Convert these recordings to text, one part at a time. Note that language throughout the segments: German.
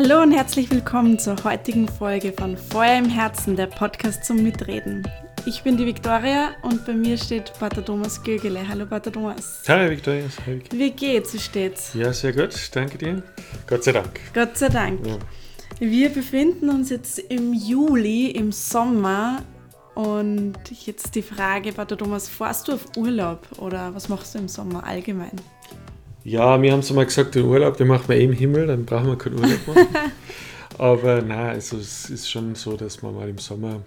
Hallo und herzlich willkommen zur heutigen Folge von Feuer im Herzen, der Podcast zum Mitreden. Ich bin die Viktoria und bei mir steht Pater Thomas Gögele. Hallo Pater Thomas. Hallo Viktoria. Wie geht's? Wie steht's? Ja, sehr gut. Danke dir. Gott sei Dank. Gott sei Dank. Ja. Wir befinden uns jetzt im Juli, im Sommer. Und jetzt die Frage, Pater Thomas, fährst du auf Urlaub oder was machst du im Sommer allgemein? Ja, wir haben es mal gesagt, den Urlaub, den machen wir eh im Himmel, dann brauchen wir keinen Urlaub machen. Aber nein, also es ist schon so, dass wir mal im Sommer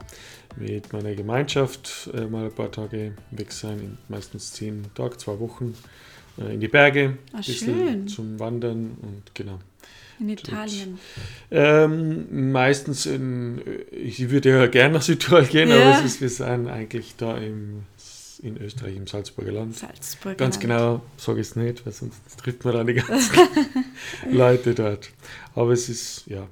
mit meiner Gemeinschaft äh, mal ein paar Tage weg sein, meistens zehn Tage, zwei Wochen äh, in die Berge, Ach, ein bisschen zum Wandern und genau. In Italien? Ähm, meistens in, ich würde ja gerne nach Südtirol gehen, ja. aber es ist, wir sind eigentlich da im in Österreich, im Salzburger Land. Salzburger Ganz Land. genau sage ich es nicht, weil sonst trifft man dann die ganzen Leute dort. Aber es ist, ja,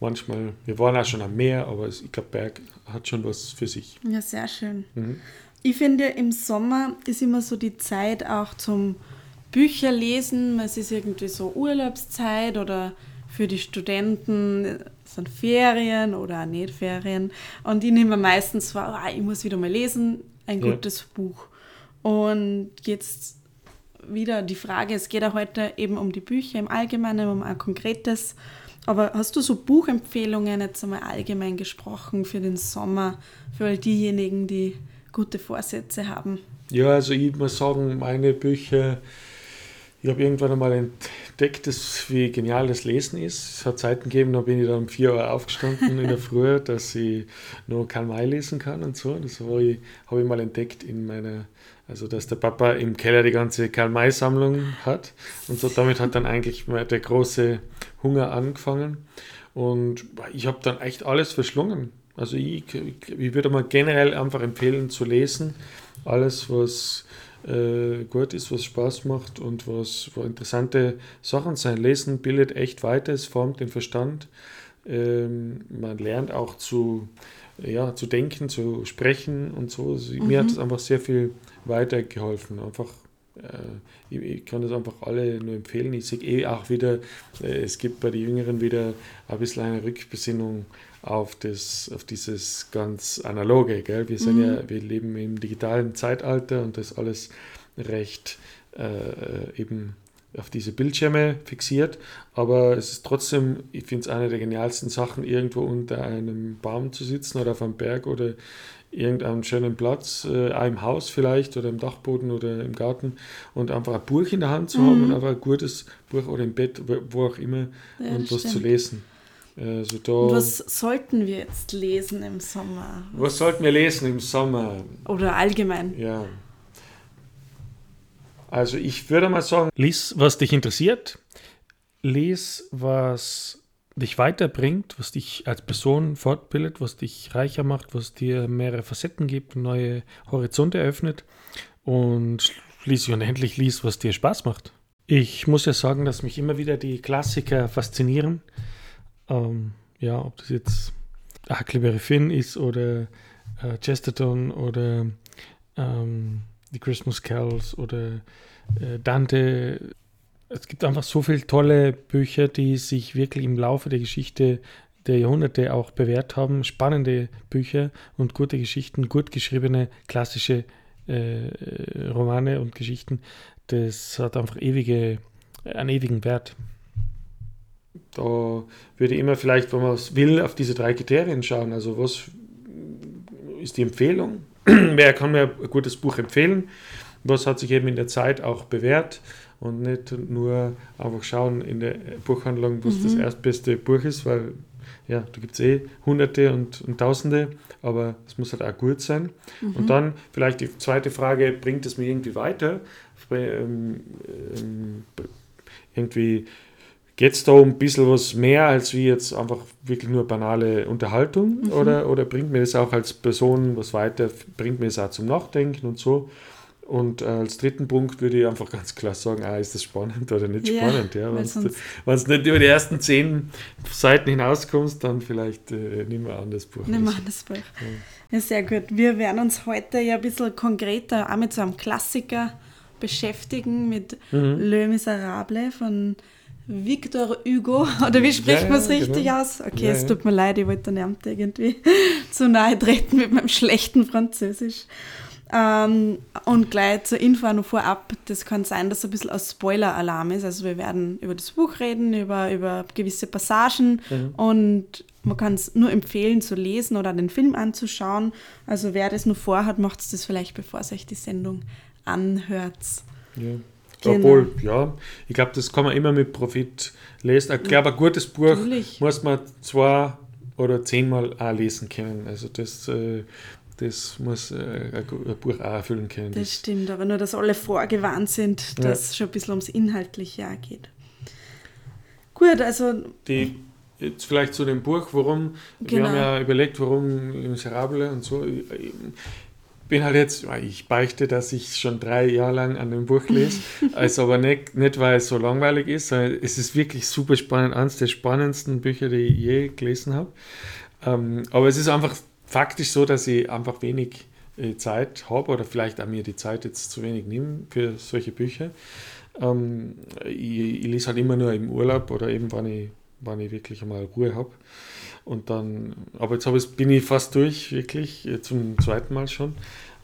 manchmal, wir waren auch schon am Meer, aber ich glaube, Berg hat schon was für sich. Ja, sehr schön. Mhm. Ich finde, im Sommer ist immer so die Zeit auch zum Bücherlesen. Es ist irgendwie so Urlaubszeit oder für die Studenten sind Ferien oder nicht Ferien. Und ich nehme meistens vor, oh, ich muss wieder mal lesen ein gutes ja. Buch. Und jetzt wieder die Frage, es geht ja heute eben um die Bücher im Allgemeinen, um ein konkretes. Aber hast du so Buchempfehlungen jetzt einmal allgemein gesprochen für den Sommer, für all diejenigen, die gute Vorsätze haben? Ja, also ich muss sagen, meine Bücher, ich habe irgendwann einmal entdeckt, dass, wie genial das Lesen ist. Es hat Zeiten gegeben, da bin ich dann um 4 Uhr aufgestanden in der Früh, dass ich nur Karl May lesen kann und so. Das habe ich, habe ich mal entdeckt in meiner, also dass der Papa im Keller die ganze Karl May-Sammlung hat. Und so damit hat dann eigentlich der große Hunger angefangen. Und ich habe dann echt alles verschlungen. Also ich, ich würde mal generell einfach empfehlen zu lesen. Alles, was äh, gut ist, was Spaß macht und was wo interessante Sachen sein. Lesen bildet echt weiter, es formt den Verstand. Ähm, man lernt auch zu, ja, zu denken, zu sprechen und so. Mhm. Mir hat es einfach sehr viel weitergeholfen. Einfach äh, ich, kann das einfach alle nur empfehlen. Ich sehe eh auch wieder, äh, es gibt bei den Jüngeren wieder ein bisschen eine Rückbesinnung auf, das, auf dieses ganz analoge. Gell? Wir, sind mhm. ja, wir leben im digitalen Zeitalter und das alles recht äh, eben auf diese Bildschirme fixiert, aber es ist trotzdem, ich finde es eine der genialsten Sachen, irgendwo unter einem Baum zu sitzen oder auf einem Berg oder irgendeinem schönen Platz, äh, im Haus vielleicht oder im Dachboden oder im Garten und einfach ein Buch in der Hand zu mhm. haben und einfach ein gutes Buch oder im Bett, wo auch immer ja, und was stimmt. zu lesen. Also da, was sollten wir jetzt lesen im Sommer? Was sollten wir lesen im Sommer? Oder allgemein? Ja. Also ich würde mal sagen, lies, was dich interessiert. Lies, was dich weiterbringt, was dich als Person fortbildet, was dich reicher macht, was dir mehrere Facetten gibt, neue Horizonte eröffnet. Und schließlich und endlich lies, was dir Spaß macht. Ich muss ja sagen, dass mich immer wieder die Klassiker faszinieren. Ähm, ja, ob das jetzt Huckleberry Finn ist oder äh, Chesterton oder ähm, die Christmas Carols oder äh, Dante. Es gibt einfach so viele tolle Bücher, die sich wirklich im Laufe der Geschichte der Jahrhunderte auch bewährt haben. Spannende Bücher und gute Geschichten, gut geschriebene klassische äh, Romane und Geschichten. Das hat einfach ewige, einen ewigen Wert. Da würde ich immer vielleicht, wenn man es will, auf diese drei Kriterien schauen. Also was ist die Empfehlung? Wer kann mir ein gutes Buch empfehlen? Was hat sich eben in der Zeit auch bewährt? Und nicht nur einfach schauen in der Buchhandlung, was mhm. das erstbeste Buch ist, weil ja, da gibt es eh Hunderte und, und Tausende, aber es muss halt auch gut sein. Mhm. Und dann vielleicht die zweite Frage, bringt es mir irgendwie weiter? Ähm, ähm, irgendwie Geht es da um ein bisschen was mehr als wie jetzt einfach wirklich nur banale Unterhaltung? Mhm. Oder, oder bringt mir das auch als Person was weiter? Bringt mir das auch zum Nachdenken und so? Und äh, als dritten Punkt würde ich einfach ganz klar sagen, ah, ist das spannend oder nicht ja, spannend? Ja, Wenn du nicht über die ersten zehn Seiten hinauskommst, dann vielleicht äh, nimm mal an das Buch. Nimm an das Buch. Ja. ja. sehr gut. Wir werden uns heute ja ein bisschen konkreter auch mit so einem Klassiker beschäftigen, mit mhm. Le Miserable von Victor Hugo, oder wie spricht ja, man es richtig genau. aus? Okay, ja, es tut mir leid, ich wollte der Amt irgendwie zu nahe treten mit meinem schlechten Französisch. Ähm, und gleich zur Info noch vorab, das kann sein, dass es ein bisschen ein Spoiler-Alarm ist. Also wir werden über das Buch reden, über, über gewisse Passagen mhm. und man kann es nur empfehlen zu lesen oder den Film anzuschauen. Also wer das nur vorhat, macht es das vielleicht, bevor sich die Sendung anhört. Ja. Genau. Obwohl, ja, ich glaube, das kann man immer mit Profit lesen. Ich glaube, ein gutes Buch Natürlich. muss man zwei oder zehnmal auch lesen können. Also das, äh, das muss äh, ein Buch auch erfüllen können. Das, das stimmt, aber nur, dass alle vorgewarnt sind, dass es schon ein bisschen ums Inhaltliche auch geht. Gut, also. Die, jetzt vielleicht zu dem Buch, warum, genau. wir haben ja überlegt, warum Miserable und so. Ich, bin halt jetzt, ich beichte, dass ich schon drei Jahre lang an dem Buch lese, also aber nicht, nicht, weil es so langweilig ist, sondern es ist wirklich super spannend, eines der spannendsten Bücher, die ich je gelesen habe. Ähm, aber es ist einfach faktisch so, dass ich einfach wenig äh, Zeit habe oder vielleicht auch mir die Zeit jetzt zu wenig nehme für solche Bücher. Ähm, ich, ich, lese halt immer nur im Urlaub oder eben, wann ich, wann ich wirklich einmal Ruhe habe. Und dann, aber jetzt ich, bin ich fast durch, wirklich, äh, zum zweiten Mal schon,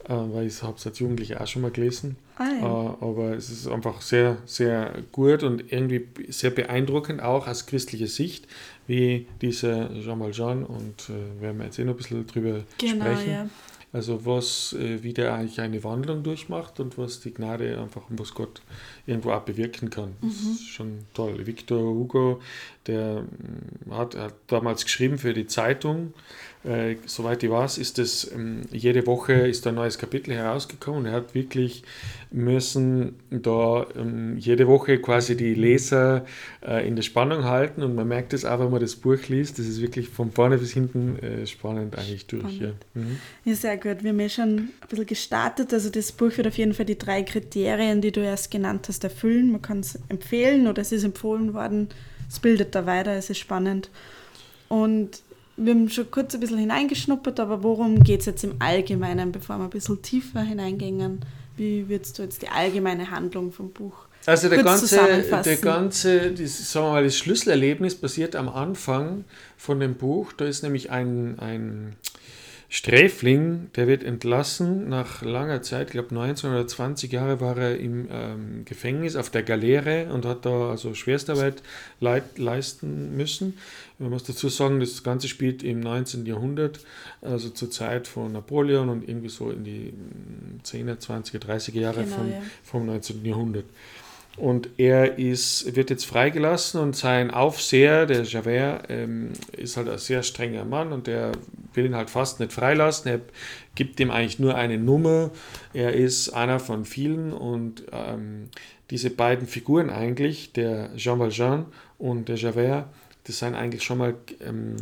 äh, weil ich habe es als Jugendliche auch schon mal gelesen. Ah, äh, aber es ist einfach sehr, sehr gut und irgendwie sehr beeindruckend, auch aus christlicher Sicht, wie dieser Jean Valjean und äh, werden wir jetzt eh noch ein bisschen drüber genau, sprechen. Ja. Also was, äh, wie der eigentlich eine Wandlung durchmacht und was die Gnade einfach und was Gott irgendwo auch bewirken kann. Mhm. Das ist schon toll. Victor Hugo, der mm, hat, hat damals geschrieben für die Zeitung, äh, soweit ich weiß, ist es ähm, jede Woche ist ein neues Kapitel herausgekommen. Er hat wirklich müssen da ähm, jede Woche quasi die Leser äh, in der Spannung halten und man merkt es auch, wenn man das Buch liest. Das ist wirklich von vorne bis hinten äh, spannend eigentlich durch. Spannend. Ja. Mhm. ja, sehr gut. Wir haben ja schon ein bisschen gestartet. Also das Buch wird auf jeden Fall die drei Kriterien, die du erst genannt hast, erfüllen. Man kann es empfehlen oder es ist empfohlen worden. Es bildet da weiter, es ist spannend. Und wir haben schon kurz ein bisschen hineingeschnuppert, aber worum geht es jetzt im Allgemeinen, bevor wir ein bisschen tiefer hineingehen? Wie würdest du jetzt die allgemeine Handlung vom Buch also der ganze, der ganze das, sagen wir mal, das Schlüsselerlebnis passiert am Anfang von dem Buch. Da ist nämlich ein, ein Sträfling, der wird entlassen nach langer Zeit, ich glaube 19 oder 20 Jahre war er im ähm, Gefängnis auf der Galeere und hat da also Schwerstarbeit leit, leisten müssen. Man muss dazu sagen, das Ganze spielt im 19. Jahrhundert, also zur Zeit von Napoleon und irgendwie so in die 10er, 20er, 30er Jahre genau, vom, ja. vom 19. Jahrhundert. Und er ist, wird jetzt freigelassen und sein Aufseher, der Javert, ähm, ist halt ein sehr strenger Mann und der will ihn halt fast nicht freilassen. Er gibt ihm eigentlich nur eine Nummer. Er ist einer von vielen und ähm, diese beiden Figuren eigentlich, der Jean Valjean und der Javert, das sind eigentlich schon mal ähm,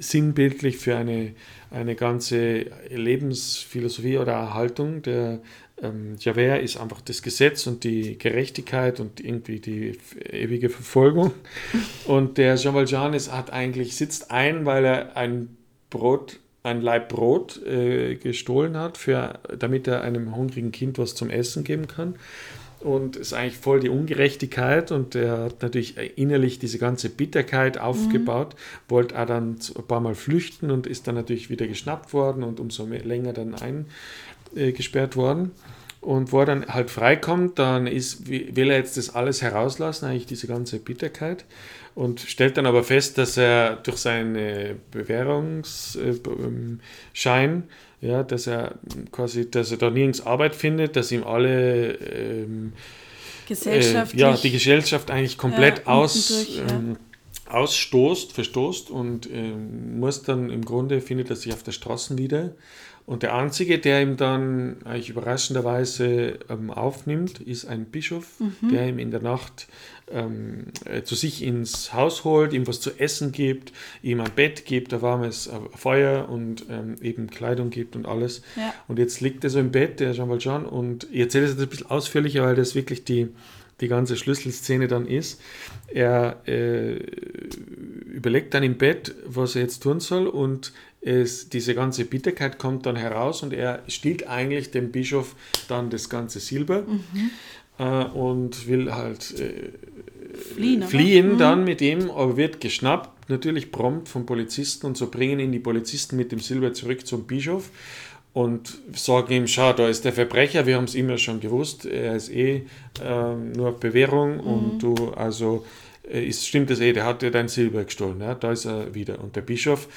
sinnbildlich für eine, eine ganze Lebensphilosophie oder Haltung der ähm, Javert ist einfach das Gesetz und die Gerechtigkeit und irgendwie die ewige Verfolgung. Und der Jean Valjean ist, hat eigentlich, sitzt ein, weil er ein Brot, ein Leib Brot äh, gestohlen hat, für, damit er einem hungrigen Kind was zum Essen geben kann. Und ist eigentlich voll die Ungerechtigkeit und er hat natürlich innerlich diese ganze Bitterkeit aufgebaut, mhm. wollte auch dann ein paar Mal flüchten und ist dann natürlich wieder geschnappt worden und umso mehr, länger dann ein, äh, gesperrt worden. Und wo er dann halt freikommt, dann ist, will er jetzt das alles herauslassen, eigentlich diese ganze Bitterkeit. Und stellt dann aber fest, dass er durch seinen Bewährungsschein, ja, dass er quasi, dass er da nirgends Arbeit findet, dass ihm alle ähm, äh, ja, die Gesellschaft eigentlich komplett ja, aus, durch, ähm, ausstoßt, verstoßt und ähm, muss dann im Grunde findet er sich auf der Straße wieder und der Einzige, der ihm dann eigentlich überraschenderweise ähm, aufnimmt, ist ein Bischof, mhm. der ihm in der Nacht ähm, äh, zu sich ins Haus holt, ihm was zu essen gibt, ihm ein Bett gibt, ein warmes äh, Feuer und ähm, eben Kleidung gibt und alles. Ja. Und jetzt liegt er so im Bett, der Jean Valjean, und ich erzähle es jetzt ein bisschen ausführlicher, weil das wirklich die, die ganze Schlüsselszene dann ist. Er äh, überlegt dann im Bett, was er jetzt tun soll und es, diese ganze Bitterkeit kommt dann heraus und er stiehlt eigentlich dem Bischof dann das ganze Silber mhm. äh, und will halt äh, fliehen, fliehen mhm. dann mit ihm, aber wird geschnappt, natürlich prompt vom Polizisten und so bringen ihn die Polizisten mit dem Silber zurück zum Bischof und sagen ihm, schau, da ist der Verbrecher, wir haben es immer schon gewusst, er ist eh äh, nur auf Bewährung mhm. und du, also äh, ist, stimmt das eh, der hat dir dein Silber gestohlen, ja, da ist er wieder. Und der Bischof,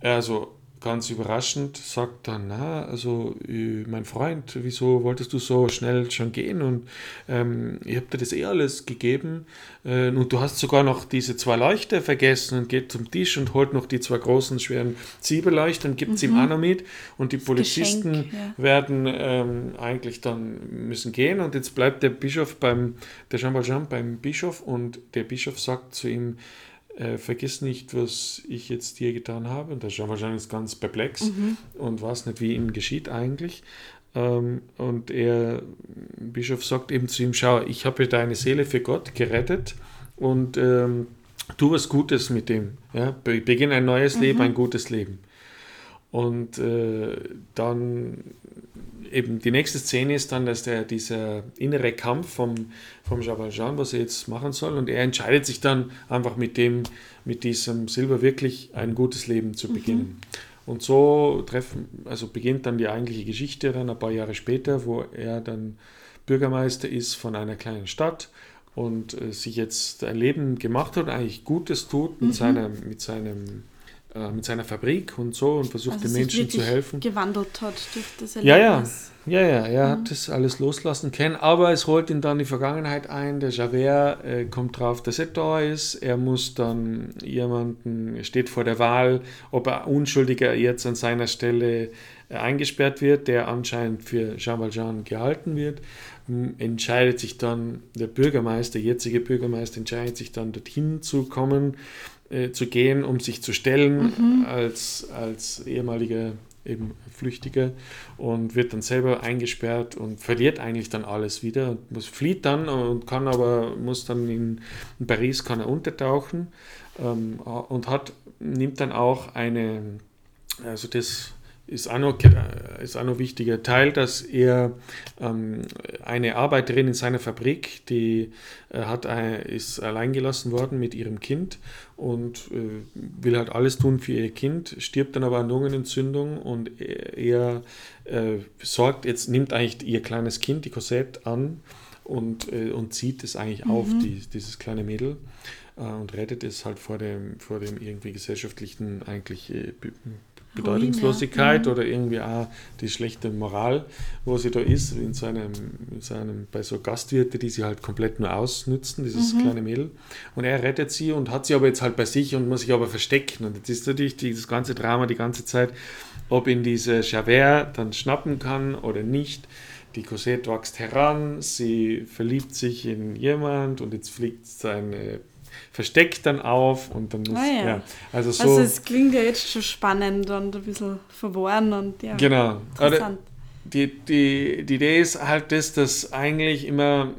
also ganz überraschend sagt dann, na, also äh, mein Freund, wieso wolltest du so schnell schon gehen und ähm, ich habe dir das eh alles gegeben äh, und du hast sogar noch diese zwei Leuchter vergessen und geht zum Tisch und holt noch die zwei großen schweren Zwiebelleuchter und gibt mhm. ihm auch noch mit und die Polizisten Geschenk, ja. werden ähm, eigentlich dann müssen gehen und jetzt bleibt der Bischof beim, der Jean Valjean beim Bischof und der Bischof sagt zu ihm, äh, vergiss nicht, was ich jetzt dir getan habe. Und der Jean Valjean ist ganz perplex mhm. und weiß nicht, wie ihm geschieht eigentlich. Ähm, und er, Bischof sagt eben zu ihm, schau, ich habe deine Seele für Gott gerettet und ähm, tu was Gutes mit dem. Ja? Beginn ein neues mhm. Leben, ein gutes Leben. Und äh, dann eben die nächste Szene ist dann, dass der, dieser innere Kampf vom, vom Jean Valjean, was er jetzt machen soll, und er entscheidet sich dann einfach mit dem, mit diesem Silber wirklich ein gutes Leben zu mhm. beginnen. Mhm. Und so treffen, also beginnt dann die eigentliche Geschichte dann ein paar Jahre später, wo er dann Bürgermeister ist von einer kleinen Stadt und äh, sich jetzt ein Leben gemacht hat, eigentlich Gutes tut mit, mhm. seiner, mit seinem äh, mit seiner Fabrik und so und versucht also den Menschen zu helfen. gewandelt hat durch das Erlebnis. Ja, ja, ja, ja, er mhm. hat das alles loslassen können, aber es holt ihn dann die Vergangenheit ein. Der Javert äh, kommt drauf, dass er da ist. Er muss dann jemanden, steht vor der Wahl, ob er Unschuldiger jetzt an seiner Stelle äh, eingesperrt wird, der anscheinend für Jean Valjean gehalten wird. Entscheidet sich dann der Bürgermeister, der jetzige Bürgermeister, entscheidet sich dann dorthin zu kommen äh, zu gehen, um sich zu stellen mhm. als, als ehemaliger eben Flüchtiger und wird dann selber eingesperrt und verliert eigentlich dann alles wieder und muss, flieht dann und kann aber, muss dann in, in Paris kann er untertauchen ähm, und hat, nimmt dann auch eine, also das ist auch noch, äh, ist auch noch ein wichtiger Teil, dass er ähm, eine Arbeiterin in seiner Fabrik, die äh, hat, äh, ist alleingelassen worden mit ihrem Kind und äh, will halt alles tun für ihr Kind, stirbt dann aber an Lungenentzündung und er, er äh, sorgt, jetzt nimmt eigentlich ihr kleines Kind, die Cosette, an und, äh, und zieht es eigentlich mhm. auf, die, dieses kleine Mädel und rettet es halt vor dem, vor dem irgendwie gesellschaftlichen eigentlich Bedeutungslosigkeit ja. oder irgendwie auch die schlechte Moral, wo sie da ist, in so einem, in so einem, bei so Gastwirte, die sie halt komplett nur ausnützen, dieses mhm. kleine Mädel. Und er rettet sie und hat sie aber jetzt halt bei sich und muss sich aber verstecken. Und jetzt ist natürlich dieses ganze Drama die ganze Zeit, ob ihn diese Javert dann schnappen kann oder nicht. Die Cosette wächst heran, sie verliebt sich in jemand und jetzt fliegt seine versteckt dann auf und dann muss, ah, ja. ja. Also, so, also es klingt ja jetzt schon spannend und ein bisschen verworren und ja. Genau. Interessant. Die, die, die Idee ist halt das, dass eigentlich immer,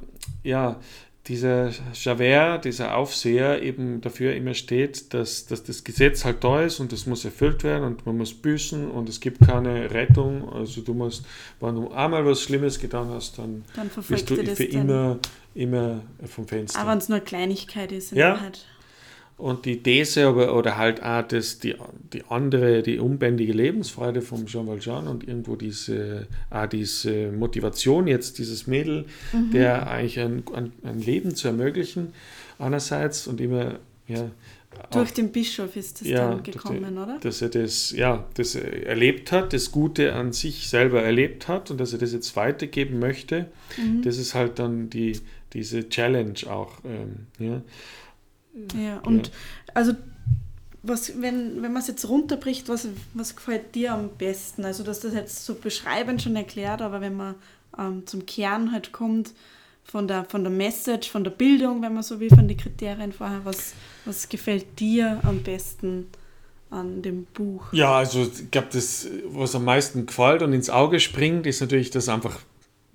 ja, dieser Javert, dieser Aufseher eben dafür immer steht, dass, dass das Gesetz halt da ist und das muss erfüllt werden und man muss büßen und es gibt keine Rettung. Also du musst, wenn du einmal was Schlimmes getan hast, dann, dann bist du für immer, immer vom Fenster. Aber wenn es nur Kleinigkeit ist in ja. Wahrheit. Und die These aber, oder halt auch das, die, die andere, die unbändige Lebensfreude von Jean Valjean und irgendwo diese, auch diese Motivation jetzt, dieses Mädel, mhm. der eigentlich ein, ein, ein, Leben zu ermöglichen, einerseits und immer, ja. Durch auch, den Bischof ist das ja, dann gekommen, die, oder? Dass er das, ja, das erlebt hat, das Gute an sich selber erlebt hat und dass er das jetzt weitergeben möchte. Mhm. Das ist halt dann die, diese Challenge auch, ähm, ja. Ja, und ja. also was, wenn, wenn man es jetzt runterbricht, was, was gefällt dir am besten? Also, dass das jetzt so beschreibend schon erklärt, aber wenn man ähm, zum Kern halt kommt, von der, von der Message, von der Bildung, wenn man so will, von den Kriterien vorher, was, was gefällt dir am besten an dem Buch? Ja, also ich glaube, das, was am meisten gefällt und ins Auge springt, ist natürlich, dass einfach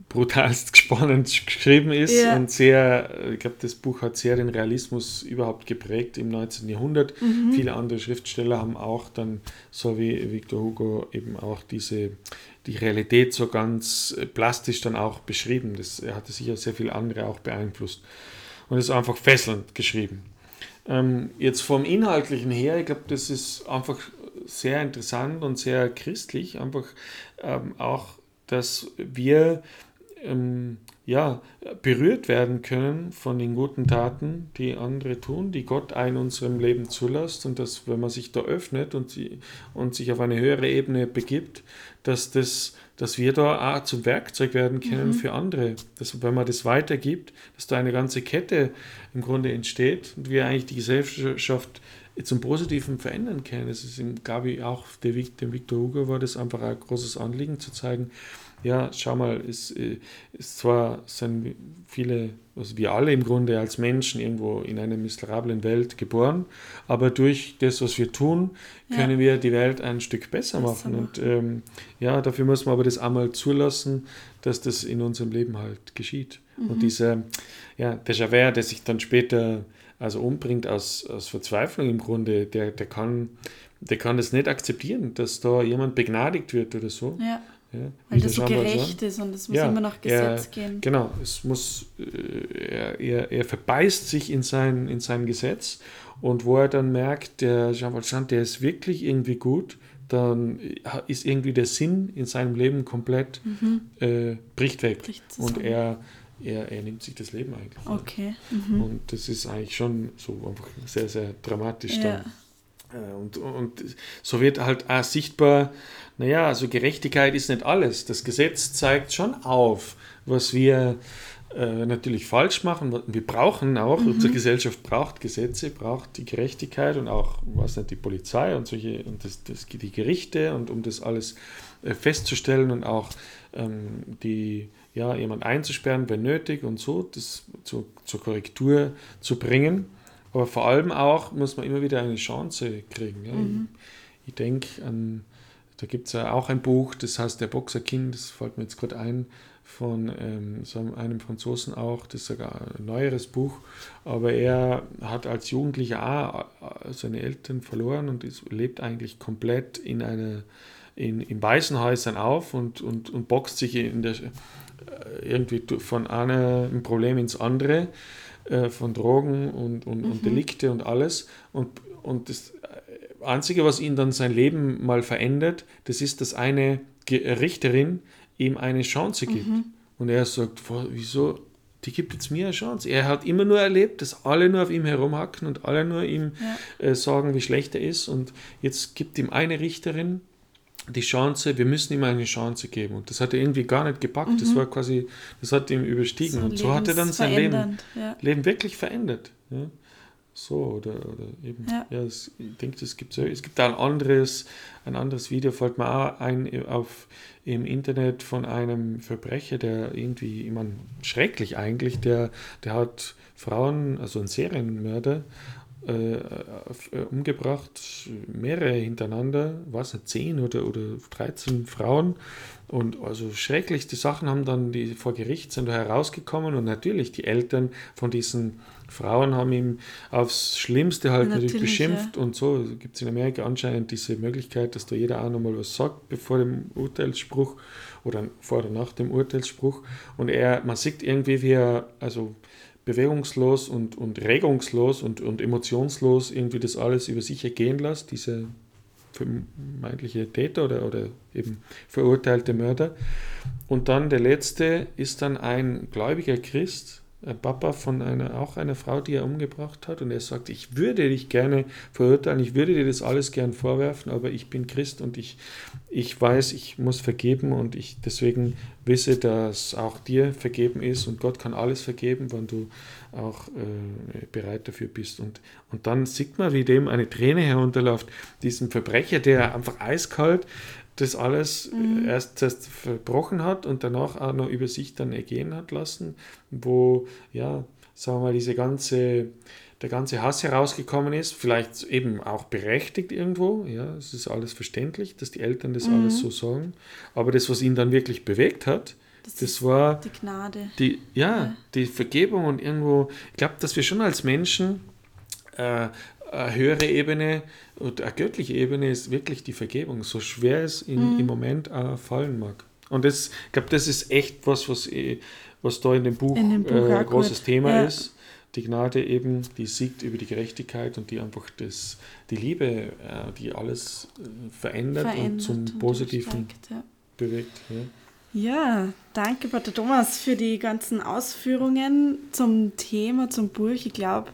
brutalst spannend geschrieben ist ja. und sehr, ich glaube, das Buch hat sehr den Realismus überhaupt geprägt im 19. Jahrhundert. Mhm. Viele andere Schriftsteller haben auch dann, so wie Victor Hugo, eben auch diese, die Realität so ganz plastisch dann auch beschrieben. Das er hatte sicher sehr viele andere auch beeinflusst. und ist einfach fesselnd geschrieben. Ähm, jetzt vom Inhaltlichen her, ich glaube, das ist einfach sehr interessant und sehr christlich, einfach ähm, auch, dass wir ähm, ja, berührt werden können von den guten Taten, die andere tun, die Gott in unserem Leben zulässt und dass, wenn man sich da öffnet und, sie, und sich auf eine höhere Ebene begibt, dass, das, dass wir da auch zum Werkzeug werden können mhm. für andere. Dass, wenn man das weitergibt, dass da eine ganze Kette im Grunde entsteht und wir eigentlich die Gesellschaft zum Positiven verändern können. Es ist, glaube ich, auch dem Victor Hugo war das einfach ein großes Anliegen zu zeigen, ja, schau mal, es ist, ist zwar sind viele, also wir alle im Grunde als Menschen irgendwo in einer miserablen Welt geboren, aber durch das, was wir tun, können ja. wir die Welt ein Stück besser machen. Und ähm, ja, dafür muss man aber das einmal zulassen, dass das in unserem Leben halt geschieht. Mhm. Und dieser, ja, der Javert, der sich dann später also umbringt aus, aus Verzweiflung im Grunde, der, der kann der kann das nicht akzeptieren, dass da jemand begnadigt wird oder so. Ja. Ja, Weil das so gerecht ist und es muss ja, immer nach Gesetz er, gehen. Genau, es muss, äh, er, er, er verbeißt sich in sein, in sein Gesetz und wo er dann merkt, der Jean Valjean, der ist wirklich irgendwie gut, dann ist irgendwie der Sinn in seinem Leben komplett, mhm. äh, bricht weg. Bricht und er, er, er nimmt sich das Leben eigentlich. Okay. Mhm. Und das ist eigentlich schon so einfach sehr, sehr dramatisch ja. dann. Äh, und, und so wird halt auch sichtbar, naja, also Gerechtigkeit ist nicht alles. Das Gesetz zeigt schon auf, was wir äh, natürlich falsch machen. Wir brauchen auch, mhm. unsere Gesellschaft braucht Gesetze, braucht die Gerechtigkeit und auch, was nicht, die Polizei und solche, und das, das, die Gerichte und um das alles äh, festzustellen und auch ähm, die, ja, jemand einzusperren, wenn nötig und so, das zu, zur Korrektur zu bringen. Aber vor allem auch muss man immer wieder eine Chance kriegen. Ja. Mhm. Ich, ich denke an, da gibt es ja auch ein Buch, das heißt Der Boxer King, das fällt mir jetzt gerade ein, von ähm, so einem Franzosen auch, das ist sogar ein neueres Buch, aber er hat als Jugendlicher auch äh, seine Eltern verloren und ist, lebt eigentlich komplett in einer in, in Waisenhäusern auf und, und, und boxt sich in der, äh, irgendwie von einem Problem ins andere äh, von Drogen und, und, mhm. und Delikte und alles. Und, und das Einzige, was ihn dann sein Leben mal verändert, das ist, dass eine Richterin ihm eine Chance gibt. Mhm. Und er sagt, wieso, die gibt jetzt mir eine Chance. Er hat immer nur erlebt, dass alle nur auf ihm herumhacken und alle nur ihm ja. äh, sagen, wie schlecht er ist. Und jetzt gibt ihm eine Richterin die Chance, wir müssen ihm eine Chance geben. Und das hat er irgendwie gar nicht gepackt. Mhm. Das war quasi, das hat ihm überstiegen. So und so hat er dann sein Leben, ja. Leben wirklich verändert. Ja. So, oder, oder eben, ja, ja das, ich denke, es gibt, es gibt ein anderes, ein anderes Video, fällt mir auch ein auf, im Internet von einem Verbrecher, der irgendwie, ich meine, schrecklich eigentlich, der, der hat Frauen, also ein Serienmörder, äh, äh, umgebracht, mehrere hintereinander, was 10 oder, oder 13 Frauen. Und also schrecklichste Sachen haben dann die vor Gericht sind da herausgekommen und natürlich die Eltern von diesen Frauen haben ihm aufs Schlimmste halt natürlich, natürlich beschimpft ja. und so. Gibt es in Amerika anscheinend diese Möglichkeit, dass da jeder auch nochmal was sagt bevor dem Urteilsspruch oder vor oder nach dem Urteilsspruch. Und er, man sieht irgendwie, wie er, also bewegungslos und, und regungslos und, und emotionslos irgendwie das alles über sich ergehen lässt, diese vermeintliche Täter oder, oder eben verurteilte Mörder. Und dann der letzte ist dann ein gläubiger Christ, Papa von einer, auch einer Frau, die er umgebracht hat. Und er sagt, ich würde dich gerne verurteilen, ich würde dir das alles gern vorwerfen, aber ich bin Christ und ich, ich weiß, ich muss vergeben und ich deswegen wisse, dass auch dir vergeben ist und Gott kann alles vergeben, wenn du auch äh, bereit dafür bist. Und, und dann sieht man, wie dem eine Träne herunterläuft, diesem Verbrecher, der einfach eiskalt das alles mhm. erst, erst verbrochen hat und danach auch noch über sich dann ergehen hat lassen, wo, ja, sagen wir mal, diese ganze, der ganze Hass herausgekommen ist, vielleicht eben auch berechtigt irgendwo, ja, es ist alles verständlich, dass die Eltern das mhm. alles so sagen, aber das, was ihn dann wirklich bewegt hat, das, das war die Gnade. Die, ja, ja, die Vergebung und irgendwo, ich glaube, dass wir schon als Menschen äh, eine höhere Ebene und eine göttliche Ebene ist wirklich die Vergebung, so schwer es in, mhm. im Moment auch fallen mag. Und das, ich glaube, das ist echt was, was, was da in dem Buch, ein äh, großes Thema ja. ist. die Gnade eben, die siegt über die Gerechtigkeit und die einfach das, die Liebe, äh, die alles äh, verändert, verändert und zum und Positiven ja. bewegt. Ja. ja, danke, Pater Thomas, für die ganzen Ausführungen zum Thema, zum Buch. Ich glaube,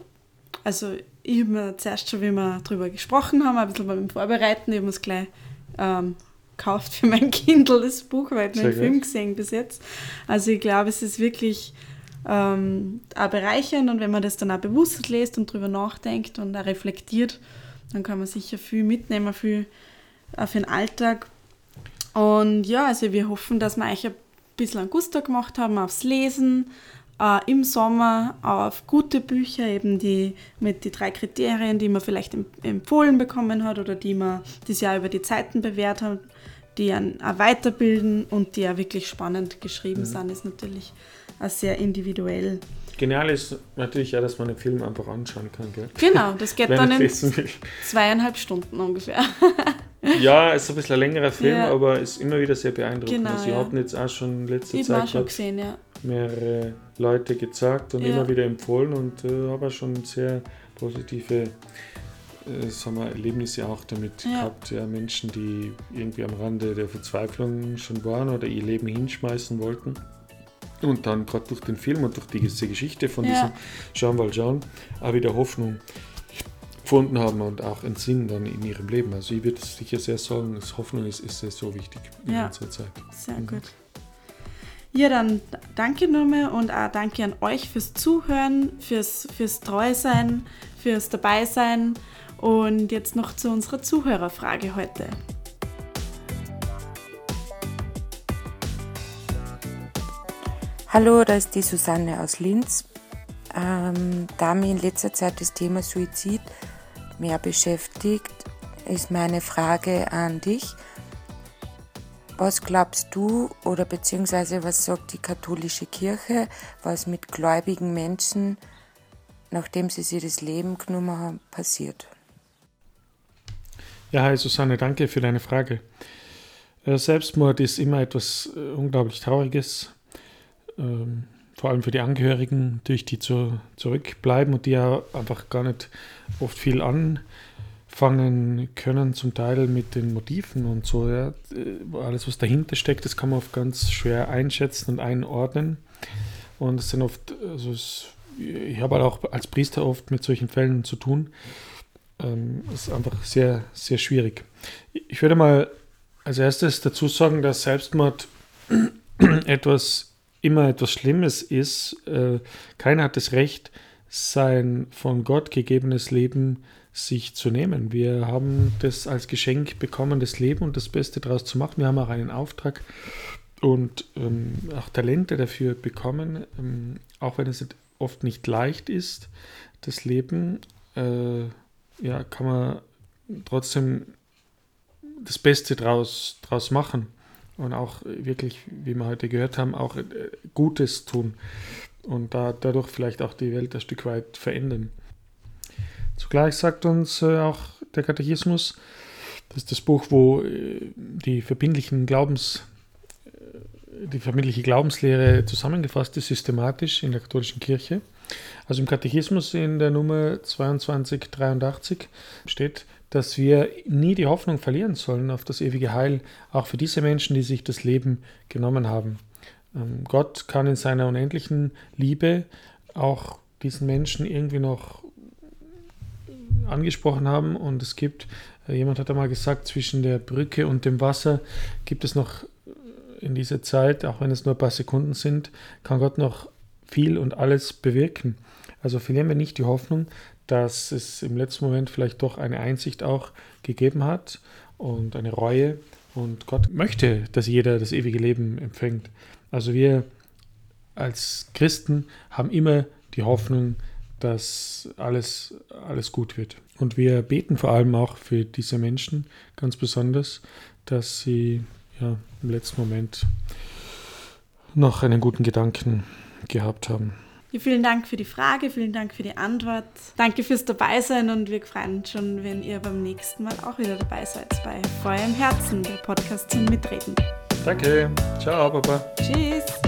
also ich habe mir zuerst schon, wie wir darüber gesprochen haben, ein bisschen beim Vorbereiten, ich habe es gleich ähm, gekauft für mein Kindle, das Buch, weil ich einen Film gesehen bis jetzt. Also ich glaube, es ist wirklich ähm, auch bereichernd und wenn man das dann auch bewusst liest und darüber nachdenkt und auch reflektiert, dann kann man sicher viel mitnehmen, viel auch für den Alltag. Und ja, also wir hoffen, dass wir euch ein bisschen einen Gusto gemacht haben aufs Lesen, äh, im Sommer auf gute Bücher, eben die mit die drei Kriterien, die man vielleicht empfohlen bekommen hat oder die man das Jahr über die Zeiten bewährt hat, die einen auch weiterbilden und die ja wirklich spannend geschrieben mhm. sind, ist natürlich auch sehr individuell. Genial ist natürlich ja, dass man den Film einfach anschauen kann. Gell? Genau, das geht dann in zweieinhalb Stunden ungefähr. ja, ist ein bisschen ein längerer Film, ja. aber ist immer wieder sehr beeindruckend. Genau, also, ja. hatten jetzt auch schon letzte ich Zeit schon gesehen, ja. Mehrere Leute gezeigt und ja. immer wieder empfohlen und äh, habe schon sehr positive äh, sagen wir, Erlebnisse auch damit ja. gehabt. Ja, Menschen, die irgendwie am Rande der Verzweiflung schon waren oder ihr Leben hinschmeißen wollten und dann gerade durch den Film und durch diese Geschichte von ja. diesem Jean Valjean auch wieder Hoffnung gefunden haben und auch einen Sinn dann in ihrem Leben. Also ich würde sicher sehr sagen, dass Hoffnung ist, ist sehr so wichtig in ja. unserer Zeit. Sehr mhm. gut. Ja, dann danke nochmal und auch danke an euch fürs Zuhören, fürs, fürs Treusein, fürs Dabeisein und jetzt noch zu unserer Zuhörerfrage heute. Hallo, da ist die Susanne aus Linz. Ähm, da mich in letzter Zeit das Thema Suizid mehr beschäftigt, ist meine Frage an dich. Was glaubst du oder beziehungsweise was sagt die katholische Kirche, was mit gläubigen Menschen, nachdem sie sich das Leben genommen haben, passiert? Ja, hi Susanne, danke für deine Frage. Äh, Selbstmord ist immer etwas äh, unglaublich Trauriges ähm, vor allem für die Angehörigen, durch die zu, zurückbleiben und die ja einfach gar nicht oft viel anfangen können, zum Teil mit den Motiven und so. Ja. Alles, was dahinter steckt, das kann man oft ganz schwer einschätzen und einordnen. Und es sind oft, also es, ich habe halt auch als Priester oft mit solchen Fällen zu tun. Ähm, ist einfach sehr, sehr schwierig. Ich würde mal als erstes dazu sagen, dass Selbstmord etwas immer etwas Schlimmes ist. Äh, keiner hat das Recht, sein von Gott gegebenes Leben sich zu nehmen. Wir haben das als Geschenk bekommen, das Leben und das Beste daraus zu machen. Wir haben auch einen Auftrag und ähm, auch Talente dafür bekommen, ähm, auch wenn es oft nicht leicht ist, das Leben, äh, ja, kann man trotzdem das Beste draus, draus machen und auch wirklich, wie wir heute gehört haben, auch äh, Gutes tun und da, dadurch vielleicht auch die Welt ein Stück weit verändern. Zugleich sagt uns äh, auch der Katechismus, das ist das Buch, wo äh, die verbindlichen Glaubens, die verbindliche Glaubenslehre zusammengefasst ist, systematisch in der katholischen Kirche. Also im Katechismus in der Nummer 2283 steht, dass wir nie die Hoffnung verlieren sollen auf das ewige Heil, auch für diese Menschen, die sich das Leben genommen haben. Ähm, Gott kann in seiner unendlichen Liebe auch diesen Menschen irgendwie noch angesprochen haben und es gibt, äh, jemand hat einmal gesagt, zwischen der Brücke und dem Wasser gibt es noch in dieser Zeit, auch wenn es nur ein paar Sekunden sind, kann Gott noch viel und alles bewirken. Also verlieren wir nicht die Hoffnung, dass es im letzten Moment vielleicht doch eine Einsicht auch gegeben hat und eine Reue. Und Gott möchte, dass jeder das ewige Leben empfängt. Also wir als Christen haben immer die Hoffnung, dass alles, alles gut wird. Und wir beten vor allem auch für diese Menschen ganz besonders, dass sie ja, im letzten Moment noch einen guten Gedanken gehabt haben. Vielen Dank für die Frage, vielen Dank für die Antwort. Danke fürs Dabeisein und wir freuen uns schon, wenn ihr beim nächsten Mal auch wieder dabei seid bei Feuer im Herzen, der Podcast zum Mitreden. Danke. Ciao, Papa. Tschüss.